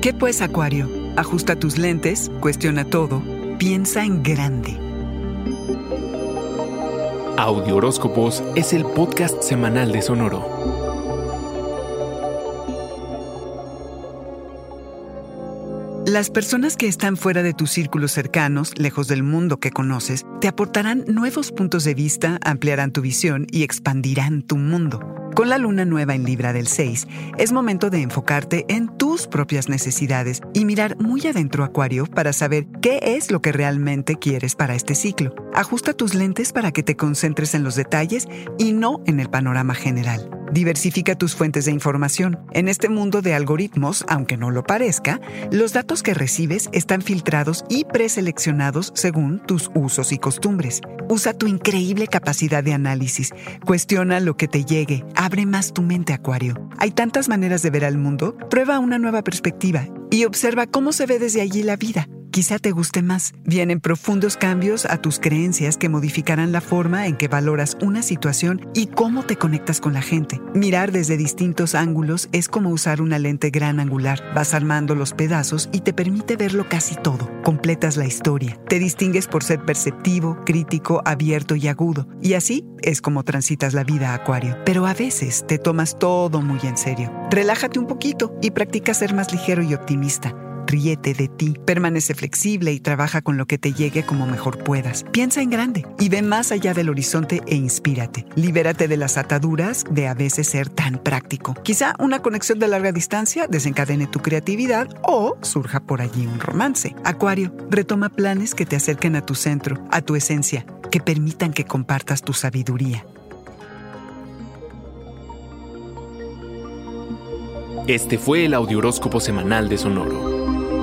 ¿Qué pues, Acuario? Ajusta tus lentes, cuestiona todo, piensa en grande. Audio Horóscopos es el podcast semanal de Sonoro. Las personas que están fuera de tus círculos cercanos, lejos del mundo que conoces, te aportarán nuevos puntos de vista, ampliarán tu visión y expandirán tu mundo. Con la luna nueva en Libra del 6, es momento de enfocarte en tus propias necesidades y mirar muy adentro Acuario para saber qué es lo que realmente quieres para este ciclo. Ajusta tus lentes para que te concentres en los detalles y no en el panorama general. Diversifica tus fuentes de información. En este mundo de algoritmos, aunque no lo parezca, los datos que recibes están filtrados y preseleccionados según tus usos y costumbres. Usa tu increíble capacidad de análisis. Cuestiona lo que te llegue. Abre más tu mente, Acuario. Hay tantas maneras de ver al mundo. Prueba una nueva perspectiva y observa cómo se ve desde allí la vida quizá te guste más. Vienen profundos cambios a tus creencias que modificarán la forma en que valoras una situación y cómo te conectas con la gente. Mirar desde distintos ángulos es como usar una lente gran angular. Vas armando los pedazos y te permite verlo casi todo. Completas la historia. Te distingues por ser perceptivo, crítico, abierto y agudo. Y así es como transitas la vida, Acuario. Pero a veces te tomas todo muy en serio. Relájate un poquito y practica ser más ligero y optimista ríete de ti, permanece flexible y trabaja con lo que te llegue como mejor puedas. Piensa en grande y ve más allá del horizonte e inspírate. Libérate de las ataduras de a veces ser tan práctico. Quizá una conexión de larga distancia desencadene tu creatividad o surja por allí un romance. Acuario, retoma planes que te acerquen a tu centro, a tu esencia, que permitan que compartas tu sabiduría. Este fue el Audioróscopo Semanal de Sonoro.